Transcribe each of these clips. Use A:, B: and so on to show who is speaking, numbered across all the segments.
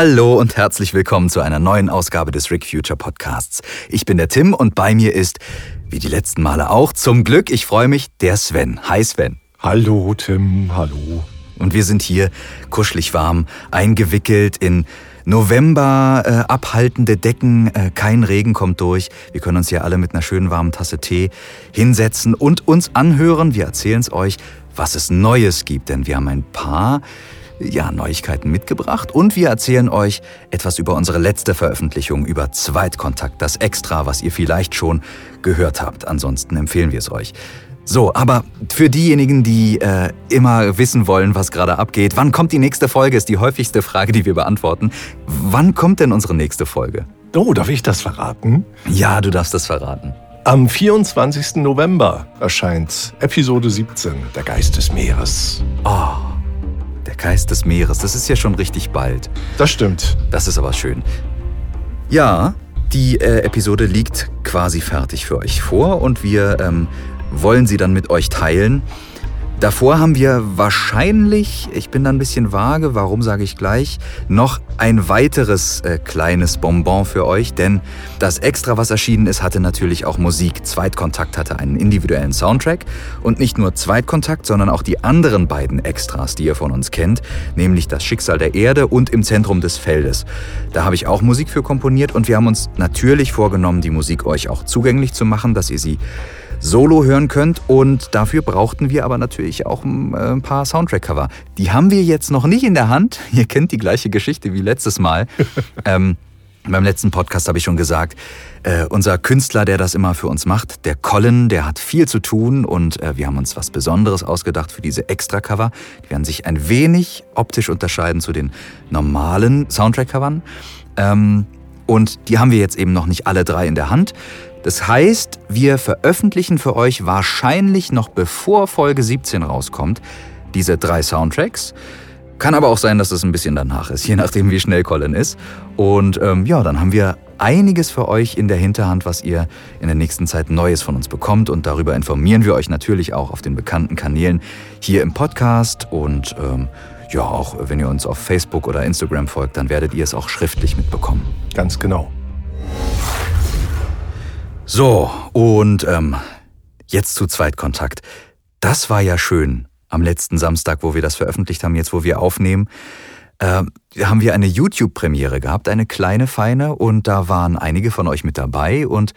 A: Hallo und herzlich willkommen zu einer neuen Ausgabe des Rick Future Podcasts. Ich bin der Tim und bei mir ist, wie die letzten Male auch, zum Glück, ich freue mich, der Sven. Hi Sven.
B: Hallo Tim, hallo.
A: Und wir sind hier kuschelig warm, eingewickelt in November äh, abhaltende Decken, äh, kein Regen kommt durch. Wir können uns hier alle mit einer schönen warmen Tasse Tee hinsetzen und uns anhören. Wir erzählen es euch, was es Neues gibt, denn wir haben ein paar ja, Neuigkeiten mitgebracht und wir erzählen euch etwas über unsere letzte Veröffentlichung über Zweitkontakt, das Extra, was ihr vielleicht schon gehört habt. Ansonsten empfehlen wir es euch. So, aber für diejenigen, die äh, immer wissen wollen, was gerade abgeht, wann kommt die nächste Folge, ist die häufigste Frage, die wir beantworten. Wann kommt denn unsere nächste Folge?
B: Oh, darf ich das verraten?
A: Ja, du darfst das verraten.
B: Am 24. November erscheint Episode 17, Der Geist des Meeres.
A: Oh. Der Geist des Meeres, das ist ja schon richtig bald.
B: Das stimmt.
A: Das ist aber schön. Ja, die äh, Episode liegt quasi fertig für euch vor und wir ähm, wollen sie dann mit euch teilen. Davor haben wir wahrscheinlich, ich bin da ein bisschen vage, warum sage ich gleich, noch ein weiteres äh, kleines Bonbon für euch, denn das Extra, was erschienen ist, hatte natürlich auch Musik. Zweitkontakt hatte einen individuellen Soundtrack und nicht nur Zweitkontakt, sondern auch die anderen beiden Extras, die ihr von uns kennt, nämlich das Schicksal der Erde und im Zentrum des Feldes. Da habe ich auch Musik für komponiert und wir haben uns natürlich vorgenommen, die Musik euch auch zugänglich zu machen, dass ihr sie solo hören könnt. Und dafür brauchten wir aber natürlich auch ähm, ein paar Soundtrack-Cover. Die haben wir jetzt noch nicht in der Hand. Ihr kennt die gleiche Geschichte wie letztes Mal. ähm, beim letzten Podcast habe ich schon gesagt, äh, unser Künstler, der das immer für uns macht, der Colin, der hat viel zu tun und äh, wir haben uns was Besonderes ausgedacht für diese Extra-Cover. Die werden sich ein wenig optisch unterscheiden zu den normalen Soundtrack-Covern. Ähm, und die haben wir jetzt eben noch nicht alle drei in der Hand. Das heißt, wir veröffentlichen für euch wahrscheinlich noch bevor Folge 17 rauskommt diese drei Soundtracks. Kann aber auch sein, dass es ein bisschen danach ist, je nachdem, wie schnell Colin ist. Und ähm, ja, dann haben wir einiges für euch in der Hinterhand, was ihr in der nächsten Zeit Neues von uns bekommt. Und darüber informieren wir euch natürlich auch auf den bekannten Kanälen hier im Podcast. Und ähm, ja, auch wenn ihr uns auf Facebook oder Instagram folgt, dann werdet ihr es auch schriftlich mitbekommen.
B: Ganz genau.
A: So, und ähm, jetzt zu Zweitkontakt. Das war ja schön am letzten Samstag, wo wir das veröffentlicht haben, jetzt wo wir aufnehmen. Äh, haben wir eine YouTube-Premiere gehabt, eine kleine, feine, und da waren einige von euch mit dabei und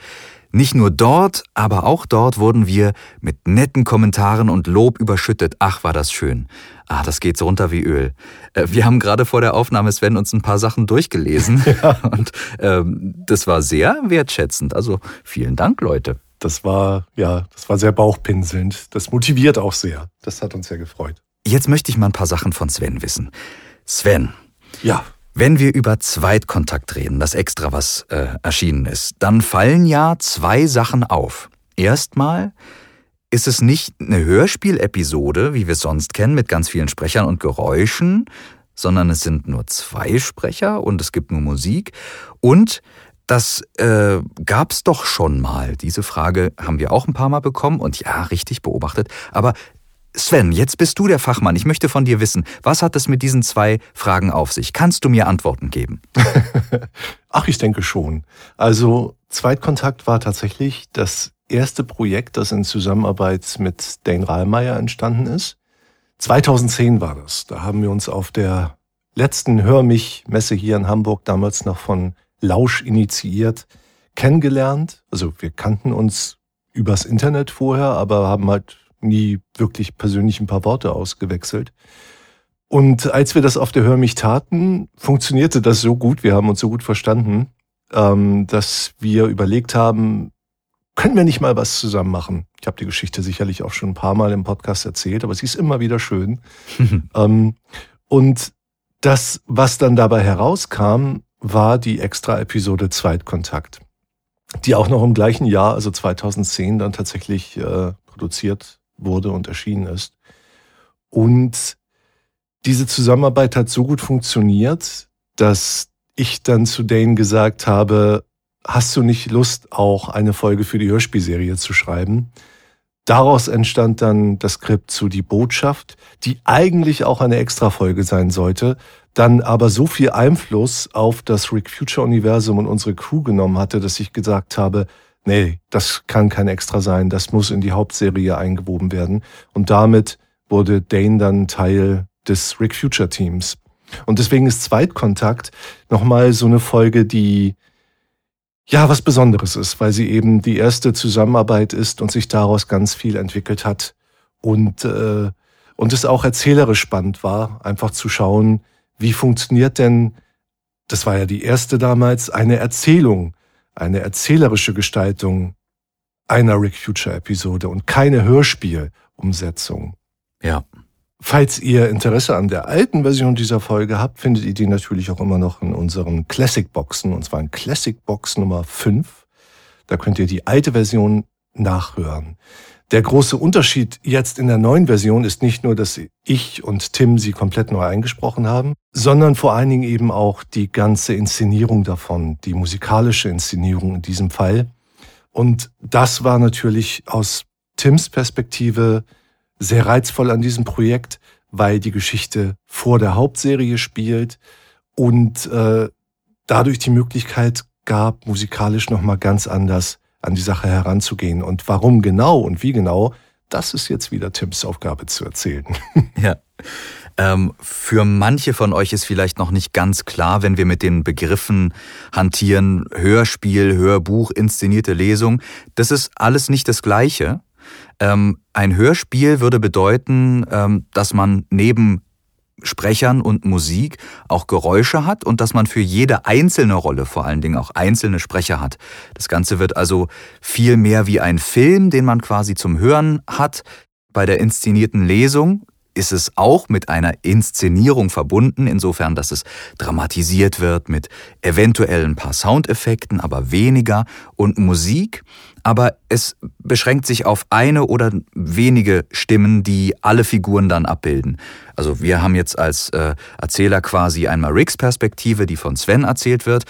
A: nicht nur dort, aber auch dort wurden wir mit netten Kommentaren und Lob überschüttet. Ach, war das schön. Ah, das geht so runter wie Öl. Äh, wir haben gerade vor der Aufnahme, Sven, uns ein paar Sachen durchgelesen. Ja. Und ähm, das war sehr wertschätzend. Also vielen Dank, Leute.
B: Das war, ja, das war sehr bauchpinselnd. Das motiviert auch sehr. Das hat uns sehr gefreut.
A: Jetzt möchte ich mal ein paar Sachen von Sven wissen. Sven.
B: Ja.
A: Wenn wir über Zweitkontakt reden, das extra, was äh, erschienen ist, dann fallen ja zwei Sachen auf. Erstmal ist es nicht eine Hörspielepisode, wie wir es sonst kennen, mit ganz vielen Sprechern und Geräuschen, sondern es sind nur zwei Sprecher und es gibt nur Musik. Und das äh, gab es doch schon mal. Diese Frage haben wir auch ein paar Mal bekommen und ja, richtig beobachtet. Aber Sven, jetzt bist du der Fachmann. Ich möchte von dir wissen, was hat es mit diesen zwei Fragen auf sich? Kannst du mir Antworten geben?
B: Ach, ich denke schon. Also Zweitkontakt war tatsächlich das erste Projekt, das in Zusammenarbeit mit Dane Rahlmeier entstanden ist. 2010 war das. Da haben wir uns auf der letzten Hör mich Messe hier in Hamburg damals noch von Lausch initiiert kennengelernt. Also wir kannten uns übers Internet vorher, aber haben halt nie wirklich persönlich ein paar Worte ausgewechselt. Und als wir das auf der Hör mich taten, funktionierte das so gut, wir haben uns so gut verstanden, ähm, dass wir überlegt haben, können wir nicht mal was zusammen machen? Ich habe die Geschichte sicherlich auch schon ein paar Mal im Podcast erzählt, aber sie ist immer wieder schön. ähm, und das, was dann dabei herauskam, war die extra Episode Zweitkontakt, die auch noch im gleichen Jahr, also 2010, dann tatsächlich äh, produziert wurde und erschienen ist. Und diese Zusammenarbeit hat so gut funktioniert, dass ich dann zu Dane gesagt habe, hast du nicht Lust, auch eine Folge für die Hörspielserie zu schreiben? Daraus entstand dann das Skript zu Die Botschaft, die eigentlich auch eine Extrafolge sein sollte, dann aber so viel Einfluss auf das Rick Future Universum und unsere Crew genommen hatte, dass ich gesagt habe, nee, das kann kein Extra sein, das muss in die Hauptserie eingewoben werden. Und damit wurde Dane dann Teil des Rick Future Teams. Und deswegen ist Zweitkontakt nochmal so eine Folge, die ja was Besonderes ist, weil sie eben die erste Zusammenarbeit ist und sich daraus ganz viel entwickelt hat und äh, und es auch erzählerisch spannend war, einfach zu schauen, wie funktioniert denn, das war ja die erste damals, eine Erzählung, eine erzählerische Gestaltung einer Rick Future Episode und keine Hörspielumsetzung.
A: Ja.
B: Falls ihr Interesse an der alten Version dieser Folge habt, findet ihr die natürlich auch immer noch in unseren Classic Boxen, und zwar in Classic Box Nummer 5. Da könnt ihr die alte Version nachhören. Der große Unterschied jetzt in der neuen Version ist nicht nur, dass ich und Tim sie komplett neu eingesprochen haben, sondern vor allen Dingen eben auch die ganze Inszenierung davon, die musikalische Inszenierung in diesem Fall. Und das war natürlich aus Tims Perspektive sehr reizvoll an diesem Projekt, weil die Geschichte vor der Hauptserie spielt und äh, dadurch die Möglichkeit gab, musikalisch nochmal ganz anders an die Sache heranzugehen. Und warum genau und wie genau, das ist jetzt wieder Tims Aufgabe zu erzählen.
A: Ja. Ähm, für manche von euch ist vielleicht noch nicht ganz klar, wenn wir mit den Begriffen hantieren, Hörspiel, Hörbuch, inszenierte Lesung, das ist alles nicht das Gleiche. Ähm, ein Hörspiel würde bedeuten, ähm, dass man neben Sprechern und Musik auch Geräusche hat und dass man für jede einzelne Rolle vor allen Dingen auch einzelne Sprecher hat. Das Ganze wird also viel mehr wie ein Film, den man quasi zum Hören hat. Bei der inszenierten Lesung ist es auch mit einer Inszenierung verbunden, insofern, dass es dramatisiert wird mit eventuell ein paar Soundeffekten, aber weniger und Musik. Aber es beschränkt sich auf eine oder wenige Stimmen, die alle Figuren dann abbilden. Also wir haben jetzt als äh, Erzähler quasi einmal Ricks Perspektive, die von Sven erzählt wird.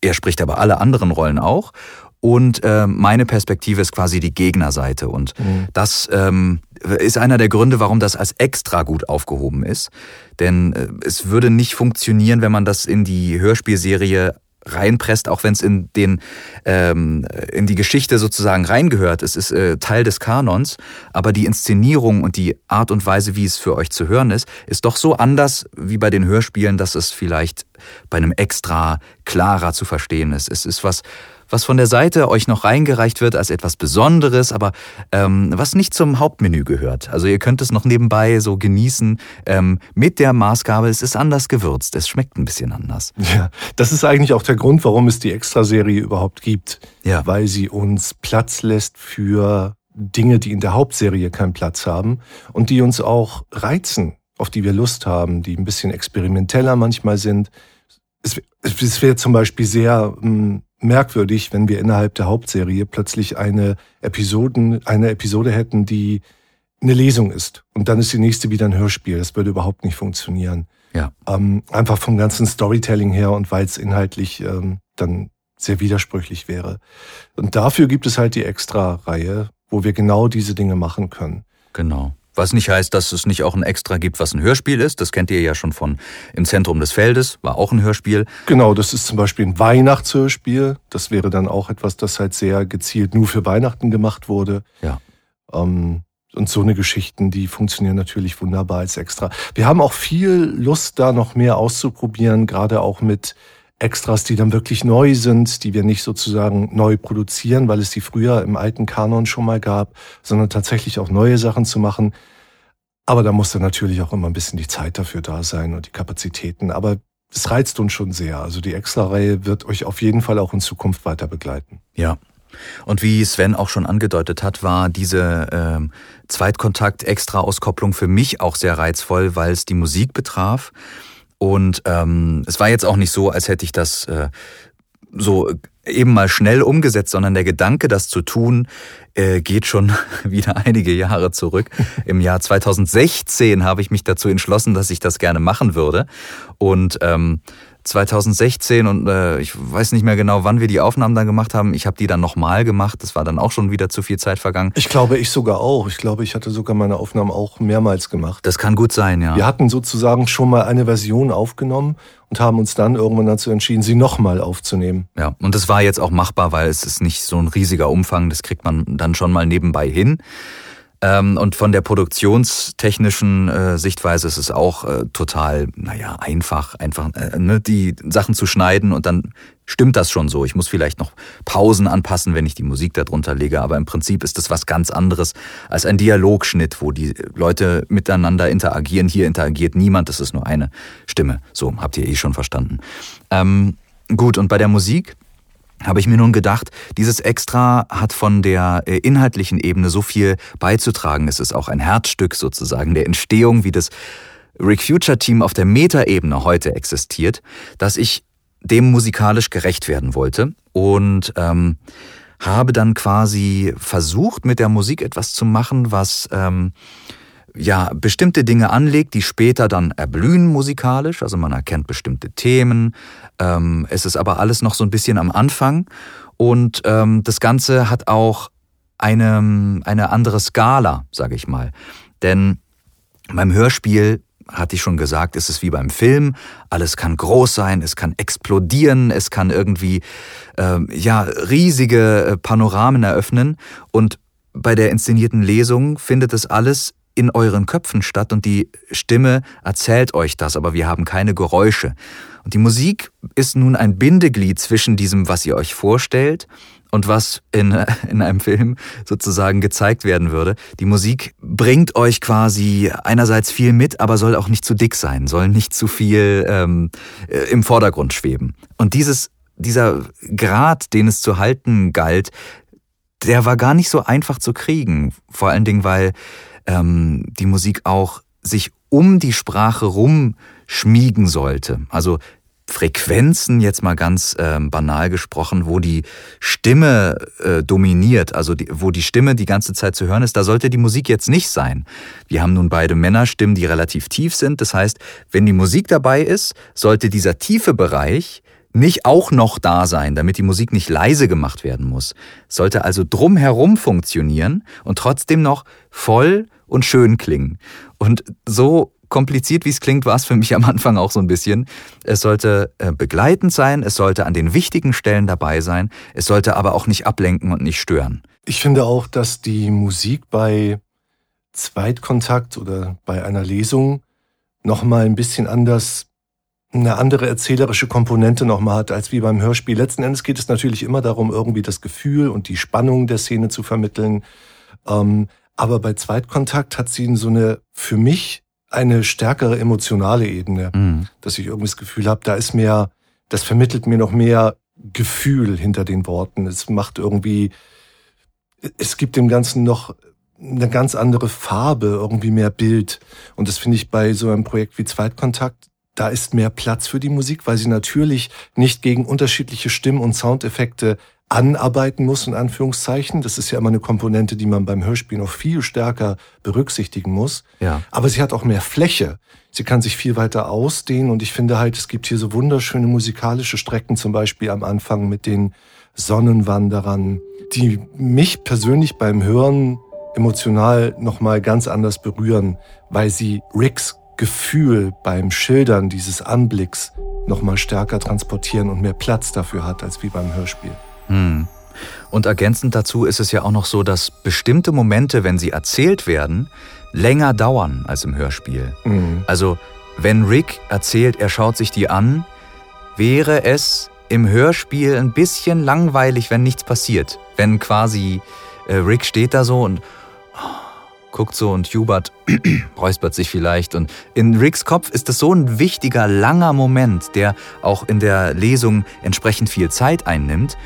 A: Er spricht aber alle anderen Rollen auch. Und äh, meine Perspektive ist quasi die Gegnerseite. Und mhm. das ähm, ist einer der Gründe, warum das als extra gut aufgehoben ist. Denn äh, es würde nicht funktionieren, wenn man das in die Hörspielserie reinpresst, auch wenn es in den ähm, in die Geschichte sozusagen reingehört. Es ist äh, Teil des Kanons, aber die Inszenierung und die Art und Weise, wie es für euch zu hören ist, ist doch so anders wie bei den Hörspielen, dass es vielleicht bei einem Extra klarer zu verstehen ist. Es ist was was von der Seite euch noch reingereicht wird als etwas Besonderes, aber ähm, was nicht zum Hauptmenü gehört. Also ihr könnt es noch nebenbei so genießen ähm, mit der Maßgabe, es ist anders gewürzt, es schmeckt ein bisschen anders.
B: Ja, das ist eigentlich auch der Grund, warum es die Extraserie überhaupt gibt. Ja. Weil sie uns Platz lässt für Dinge, die in der Hauptserie keinen Platz haben und die uns auch reizen, auf die wir Lust haben, die ein bisschen experimenteller manchmal sind. Es, es wäre zum Beispiel sehr hm, merkwürdig, wenn wir innerhalb der Hauptserie plötzlich eine Episoden, eine Episode hätten, die eine Lesung ist. Und dann ist die nächste wieder ein Hörspiel. Das würde überhaupt nicht funktionieren.
A: Ja.
B: Ähm, einfach vom ganzen Storytelling her und weil es inhaltlich ähm, dann sehr widersprüchlich wäre. Und dafür gibt es halt die Extra-Reihe, wo wir genau diese Dinge machen können.
A: Genau. Was nicht heißt, dass es nicht auch ein Extra gibt, was ein Hörspiel ist. Das kennt ihr ja schon von Im Zentrum des Feldes, war auch ein Hörspiel.
B: Genau, das ist zum Beispiel ein Weihnachtshörspiel. Das wäre dann auch etwas, das halt sehr gezielt nur für Weihnachten gemacht wurde.
A: Ja.
B: Ähm, und so eine Geschichten, die funktionieren natürlich wunderbar als Extra. Wir haben auch viel Lust, da noch mehr auszuprobieren, gerade auch mit Extras, die dann wirklich neu sind, die wir nicht sozusagen neu produzieren, weil es die früher im alten Kanon schon mal gab, sondern tatsächlich auch neue Sachen zu machen. Aber da muss dann natürlich auch immer ein bisschen die Zeit dafür da sein und die Kapazitäten. Aber es reizt uns schon sehr. Also die Extra-Reihe wird euch auf jeden Fall auch in Zukunft weiter begleiten.
A: Ja. Und wie Sven auch schon angedeutet hat, war diese ähm, Zweitkontakt-Extra-Auskopplung für mich auch sehr reizvoll, weil es die Musik betraf. Und ähm, es war jetzt auch nicht so, als hätte ich das äh, so eben mal schnell umgesetzt, sondern der Gedanke, das zu tun, äh, geht schon wieder einige Jahre zurück. Im Jahr 2016 habe ich mich dazu entschlossen, dass ich das gerne machen würde. Und ähm, 2016 und äh, ich weiß nicht mehr genau, wann wir die Aufnahmen dann gemacht haben. Ich habe die dann nochmal gemacht. Das war dann auch schon wieder zu viel Zeit vergangen.
B: Ich glaube, ich sogar auch. Ich glaube, ich hatte sogar meine Aufnahmen auch mehrmals gemacht.
A: Das kann gut sein, ja.
B: Wir hatten sozusagen schon mal eine Version aufgenommen und haben uns dann irgendwann dazu entschieden, sie nochmal aufzunehmen.
A: Ja, und das war jetzt auch machbar, weil es ist nicht so ein riesiger Umfang. Das kriegt man dann schon mal nebenbei hin. Ähm, und von der produktionstechnischen äh, Sichtweise ist es auch äh, total, naja, einfach, einfach äh, ne, die Sachen zu schneiden und dann stimmt das schon so. Ich muss vielleicht noch Pausen anpassen, wenn ich die Musik darunter lege, aber im Prinzip ist das was ganz anderes als ein Dialogschnitt, wo die Leute miteinander interagieren. Hier interagiert niemand, das ist nur eine Stimme. So, habt ihr eh schon verstanden. Ähm, gut, und bei der Musik habe ich mir nun gedacht, dieses Extra hat von der äh, inhaltlichen Ebene so viel beizutragen. Es ist auch ein Herzstück sozusagen der Entstehung, wie das Rick Future Team auf der Metaebene heute existiert, dass ich dem musikalisch gerecht werden wollte und ähm, habe dann quasi versucht, mit der Musik etwas zu machen, was ähm, ja, bestimmte Dinge anlegt, die später dann erblühen musikalisch. Also man erkennt bestimmte Themen. Ähm, es ist aber alles noch so ein bisschen am Anfang. Und ähm, das Ganze hat auch eine, eine andere Skala, sage ich mal. Denn beim Hörspiel hatte ich schon gesagt, ist es wie beim Film. Alles kann groß sein, es kann explodieren, es kann irgendwie ähm, ja riesige äh, Panoramen eröffnen. Und bei der inszenierten Lesung findet es alles in euren Köpfen statt und die Stimme erzählt euch das, aber wir haben keine Geräusche. Und die Musik ist nun ein Bindeglied zwischen diesem, was ihr euch vorstellt und was in, in einem Film sozusagen gezeigt werden würde. Die Musik bringt euch quasi einerseits viel mit, aber soll auch nicht zu dick sein, soll nicht zu viel ähm, äh, im Vordergrund schweben. Und dieses, dieser Grad, den es zu halten galt, der war gar nicht so einfach zu kriegen. Vor allen Dingen, weil ähm, die Musik auch sich um die Sprache rum schmiegen sollte. Also Frequenzen, jetzt mal ganz äh, banal gesprochen, wo die Stimme äh, dominiert, also die, wo die Stimme die ganze Zeit zu hören ist, da sollte die Musik jetzt nicht sein. Wir haben nun beide Männerstimmen, die relativ tief sind. Das heißt, wenn die Musik dabei ist, sollte dieser tiefe Bereich nicht auch noch da sein, damit die Musik nicht leise gemacht werden muss. Sollte also drumherum funktionieren und trotzdem noch voll und schön klingen. Und so kompliziert wie es klingt, war es für mich am Anfang auch so ein bisschen. Es sollte äh, begleitend sein, es sollte an den wichtigen Stellen dabei sein, es sollte aber auch nicht ablenken und nicht stören.
B: Ich finde auch, dass die Musik bei Zweitkontakt oder bei einer Lesung nochmal ein bisschen anders eine andere erzählerische Komponente nochmal hat als wie beim Hörspiel. Letzten Endes geht es natürlich immer darum, irgendwie das Gefühl und die Spannung der Szene zu vermitteln. Ähm, aber bei Zweitkontakt hat sie so eine, für mich, eine stärkere emotionale Ebene, mhm. dass ich irgendwie das Gefühl habe, da ist mehr, das vermittelt mir noch mehr Gefühl hinter den Worten. Es macht irgendwie, es gibt dem Ganzen noch eine ganz andere Farbe, irgendwie mehr Bild. Und das finde ich bei so einem Projekt wie Zweitkontakt da ist mehr Platz für die Musik, weil sie natürlich nicht gegen unterschiedliche Stimmen und Soundeffekte anarbeiten muss, in Anführungszeichen. Das ist ja immer eine Komponente, die man beim Hörspiel noch viel stärker berücksichtigen muss. Ja. Aber sie hat auch mehr Fläche. Sie kann sich viel weiter ausdehnen und ich finde halt, es gibt hier so wunderschöne musikalische Strecken, zum Beispiel am Anfang mit den Sonnenwanderern, die mich persönlich beim Hören emotional nochmal ganz anders berühren, weil sie Ricks Gefühl beim Schildern dieses Anblicks nochmal stärker transportieren und mehr Platz dafür hat als wie beim Hörspiel.
A: Hm. Und ergänzend dazu ist es ja auch noch so, dass bestimmte Momente, wenn sie erzählt werden, länger dauern als im Hörspiel. Mhm. Also wenn Rick erzählt, er schaut sich die an, wäre es im Hörspiel ein bisschen langweilig, wenn nichts passiert. Wenn quasi äh, Rick steht da so und guckt so und Hubert räuspert sich vielleicht. Und in Ricks Kopf ist das so ein wichtiger, langer Moment, der auch in der Lesung entsprechend viel Zeit einnimmt.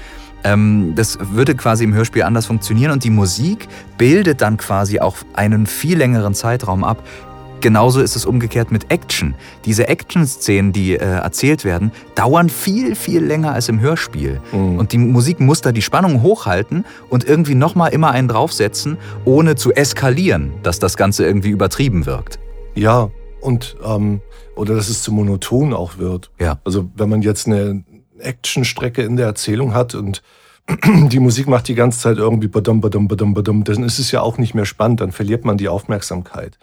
A: Ähm, das würde quasi im Hörspiel anders funktionieren und die Musik bildet dann quasi auch einen viel längeren Zeitraum ab, Genauso ist es umgekehrt mit Action. Diese Action-Szenen, die äh, erzählt werden, dauern viel, viel länger als im Hörspiel. Mhm. Und die Musik muss da die Spannung hochhalten und irgendwie nochmal immer einen draufsetzen, ohne zu eskalieren, dass das Ganze irgendwie übertrieben wirkt.
B: Ja, und ähm, oder dass es zu monoton auch wird.
A: Ja.
B: Also wenn man jetzt eine Actionstrecke in der Erzählung hat und die Musik macht die ganze Zeit irgendwie badum, badum, badum, badum, dann ist es ja auch nicht mehr spannend, dann verliert man die Aufmerksamkeit.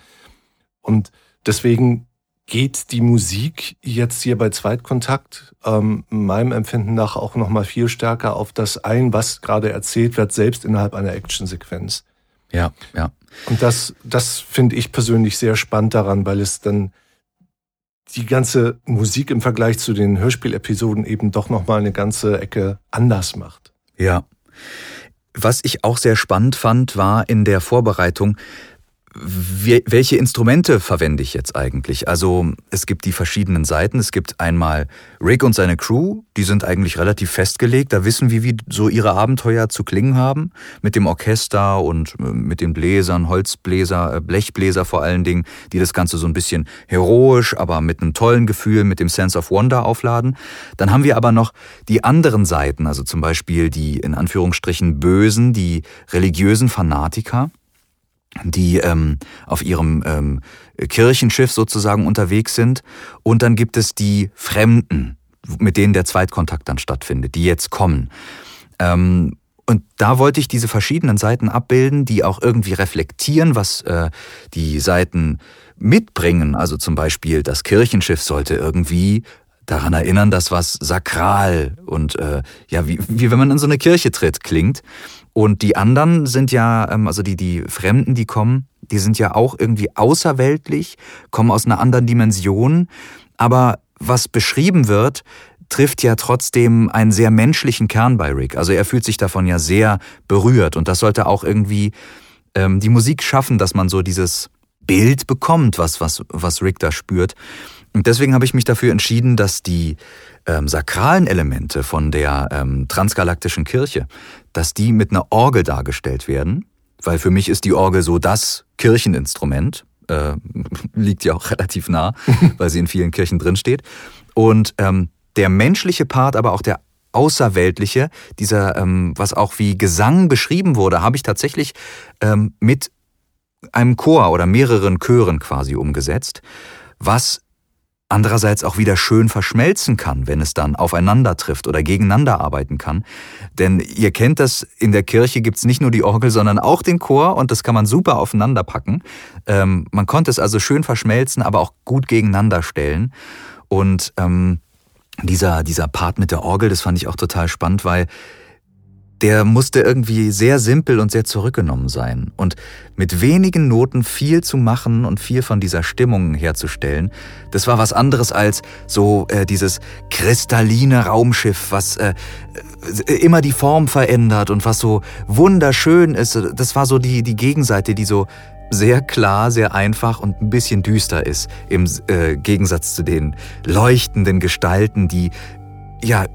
B: Und deswegen geht die Musik jetzt hier bei Zweitkontakt ähm, meinem Empfinden nach auch noch mal viel stärker auf das ein, was gerade erzählt wird, selbst innerhalb einer Actionsequenz.
A: Ja, ja.
B: Und das, das finde ich persönlich sehr spannend daran, weil es dann die ganze Musik im Vergleich zu den Hörspielepisoden eben doch noch mal eine ganze Ecke anders macht.
A: Ja. Was ich auch sehr spannend fand, war in der Vorbereitung, welche Instrumente verwende ich jetzt eigentlich? Also es gibt die verschiedenen Seiten. Es gibt einmal Rick und seine Crew, die sind eigentlich relativ festgelegt. Da wissen wir, wie so ihre Abenteuer zu klingen haben. Mit dem Orchester und äh, mit den Bläsern, Holzbläser, äh, Blechbläser vor allen Dingen, die das Ganze so ein bisschen heroisch, aber mit einem tollen Gefühl, mit dem Sense of Wonder aufladen. Dann haben wir aber noch die anderen Seiten, also zum Beispiel die in Anführungsstrichen Bösen, die religiösen Fanatiker die ähm, auf ihrem ähm, Kirchenschiff sozusagen unterwegs sind. Und dann gibt es die Fremden, mit denen der Zweitkontakt dann stattfindet, die jetzt kommen. Ähm, und da wollte ich diese verschiedenen Seiten abbilden, die auch irgendwie reflektieren, was äh, die Seiten mitbringen. Also zum Beispiel das Kirchenschiff sollte irgendwie daran erinnern, dass was sakral und äh, ja, wie, wie wenn man in so eine Kirche tritt, klingt. Und die anderen sind ja, ähm, also die, die Fremden, die kommen, die sind ja auch irgendwie außerweltlich, kommen aus einer anderen Dimension. Aber was beschrieben wird, trifft ja trotzdem einen sehr menschlichen Kern bei Rick. Also er fühlt sich davon ja sehr berührt. Und das sollte auch irgendwie ähm, die Musik schaffen, dass man so dieses Bild bekommt, was, was, was Rick da spürt. Und deswegen habe ich mich dafür entschieden, dass die ähm, sakralen Elemente von der ähm, transgalaktischen Kirche, dass die mit einer Orgel dargestellt werden, weil für mich ist die Orgel so das Kircheninstrument, äh, liegt ja auch relativ nah, weil sie in vielen Kirchen drinsteht. Und ähm, der menschliche Part, aber auch der außerweltliche, dieser, ähm, was auch wie Gesang beschrieben wurde, habe ich tatsächlich ähm, mit einem Chor oder mehreren Chören quasi umgesetzt, was andererseits auch wieder schön verschmelzen kann, wenn es dann aufeinander trifft oder gegeneinander arbeiten kann. Denn ihr kennt das, in der Kirche gibt's nicht nur die Orgel, sondern auch den Chor und das kann man super aufeinander packen. Ähm, man konnte es also schön verschmelzen, aber auch gut gegeneinander stellen. Und ähm, dieser, dieser Part mit der Orgel, das fand ich auch total spannend, weil der musste irgendwie sehr simpel und sehr zurückgenommen sein. Und mit wenigen Noten viel zu machen und viel von dieser Stimmung herzustellen, das war was anderes als so äh, dieses kristalline Raumschiff, was äh, äh, immer die Form verändert und was so wunderschön ist. Das war so die, die Gegenseite, die so sehr klar, sehr einfach und ein bisschen düster ist, im äh, Gegensatz zu den leuchtenden Gestalten, die ja,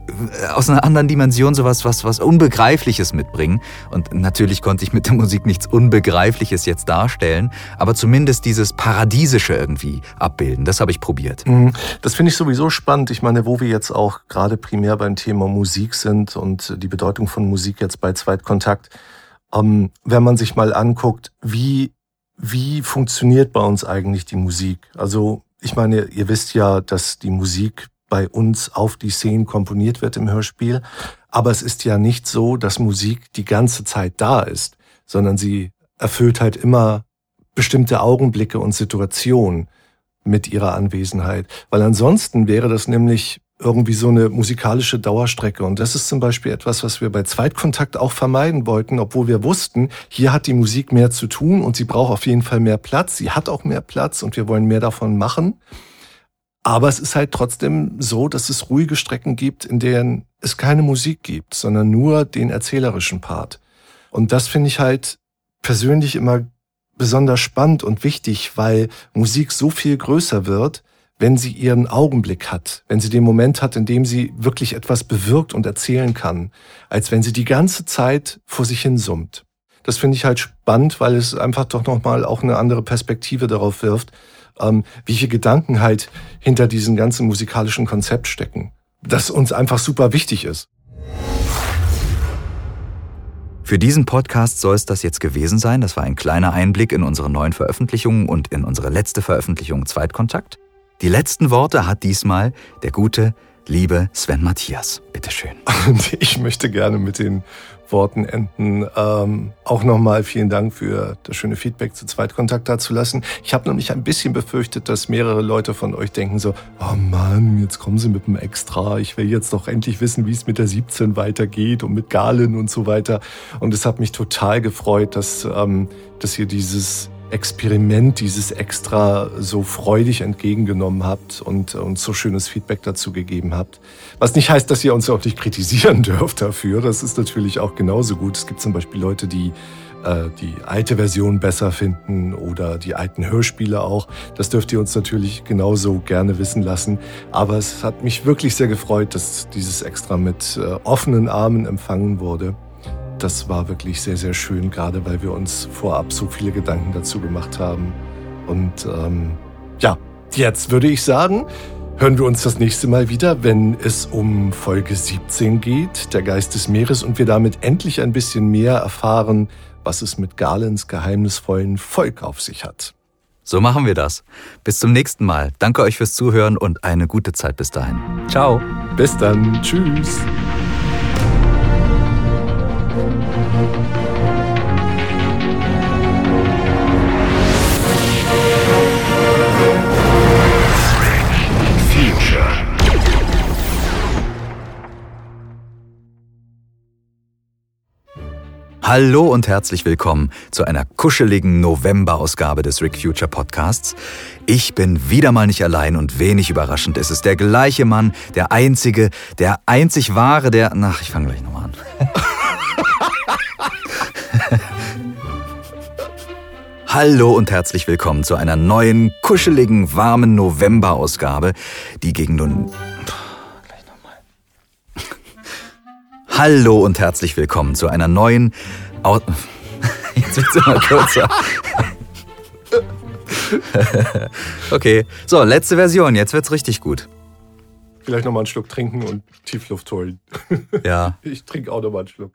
A: aus einer anderen Dimension sowas, was, was Unbegreifliches mitbringen. Und natürlich konnte ich mit der Musik nichts Unbegreifliches jetzt darstellen, aber zumindest dieses Paradiesische irgendwie abbilden. Das habe ich probiert.
B: Mhm. Das finde ich sowieso spannend. Ich meine, wo wir jetzt auch gerade primär beim Thema Musik sind und die Bedeutung von Musik jetzt bei Zweitkontakt, ähm, wenn man sich mal anguckt, wie, wie funktioniert bei uns eigentlich die Musik? Also, ich meine, ihr wisst ja, dass die Musik bei uns auf die Szenen komponiert wird im Hörspiel. Aber es ist ja nicht so, dass Musik die ganze Zeit da ist, sondern sie erfüllt halt immer bestimmte Augenblicke und Situationen mit ihrer Anwesenheit. Weil ansonsten wäre das nämlich irgendwie so eine musikalische Dauerstrecke. Und das ist zum Beispiel etwas, was wir bei Zweitkontakt auch vermeiden wollten, obwohl wir wussten, hier hat die Musik mehr zu tun und sie braucht auf jeden Fall mehr Platz. Sie hat auch mehr Platz und wir wollen mehr davon machen. Aber es ist halt trotzdem so, dass es ruhige Strecken gibt, in denen es keine Musik gibt, sondern nur den erzählerischen Part. Und das finde ich halt persönlich immer besonders spannend und wichtig, weil Musik so viel größer wird, wenn sie ihren Augenblick hat, wenn sie den Moment hat, in dem sie wirklich etwas bewirkt und erzählen kann, als wenn sie die ganze Zeit vor sich hin summt. Das finde ich halt spannend, weil es einfach doch nochmal auch eine andere Perspektive darauf wirft, ähm, wie viele Gedanken halt hinter diesem ganzen musikalischen Konzept stecken, das uns einfach super wichtig ist.
A: Für diesen Podcast soll es das jetzt gewesen sein. Das war ein kleiner Einblick in unsere neuen Veröffentlichungen und in unsere letzte Veröffentlichung Zweitkontakt. Die letzten Worte hat diesmal der gute, liebe Sven Matthias. Bitteschön.
B: Und ich möchte gerne mit den Worten enden. Ähm, auch nochmal vielen Dank für das schöne Feedback zu Zweitkontakt dazulassen. Ich habe nämlich ein bisschen befürchtet, dass mehrere Leute von euch denken so, oh Mann, jetzt kommen sie mit einem Extra. Ich will jetzt doch endlich wissen, wie es mit der 17 weitergeht und mit Galen und so weiter. Und es hat mich total gefreut, dass, ähm, dass ihr dieses Experiment, dieses Extra so freudig entgegengenommen habt und uns so schönes Feedback dazu gegeben habt. Was nicht heißt, dass ihr uns auch nicht kritisieren dürft dafür. Das ist natürlich auch genauso gut. Es gibt zum Beispiel Leute, die äh, die alte Version besser finden oder die alten Hörspiele auch. Das dürft ihr uns natürlich genauso gerne wissen lassen. Aber es hat mich wirklich sehr gefreut, dass dieses Extra mit äh, offenen Armen empfangen wurde das war wirklich sehr, sehr schön, gerade weil wir uns vorab so viele Gedanken dazu gemacht haben. Und ähm, ja, jetzt würde ich sagen, hören wir uns das nächste Mal wieder, wenn es um Folge 17 geht, der Geist des Meeres, und wir damit endlich ein bisschen mehr erfahren, was es mit Galens geheimnisvollen Volk auf sich hat.
A: So machen wir das. Bis zum nächsten Mal. Danke euch fürs Zuhören und eine gute Zeit bis dahin. Ciao.
B: Bis dann. Tschüss.
A: Hallo und herzlich willkommen zu einer kuscheligen November-Ausgabe des Rick Future Podcasts. Ich bin wieder mal nicht allein und wenig überraschend ist es der gleiche Mann, der einzige, der einzig wahre, der... Ach, ich fange gleich nochmal an. Hallo und herzlich willkommen zu einer neuen, kuscheligen, warmen November-Ausgabe, die gegen nun... Gleich nochmal. Hallo und herzlich willkommen zu einer neuen... Au Jetzt wird's immer kürzer. okay, so, letzte Version, jetzt wird's richtig gut.
B: Vielleicht nochmal einen Schluck trinken und Tiefluft holen.
A: Ja.
B: Ich trinke auch nochmal einen Schluck.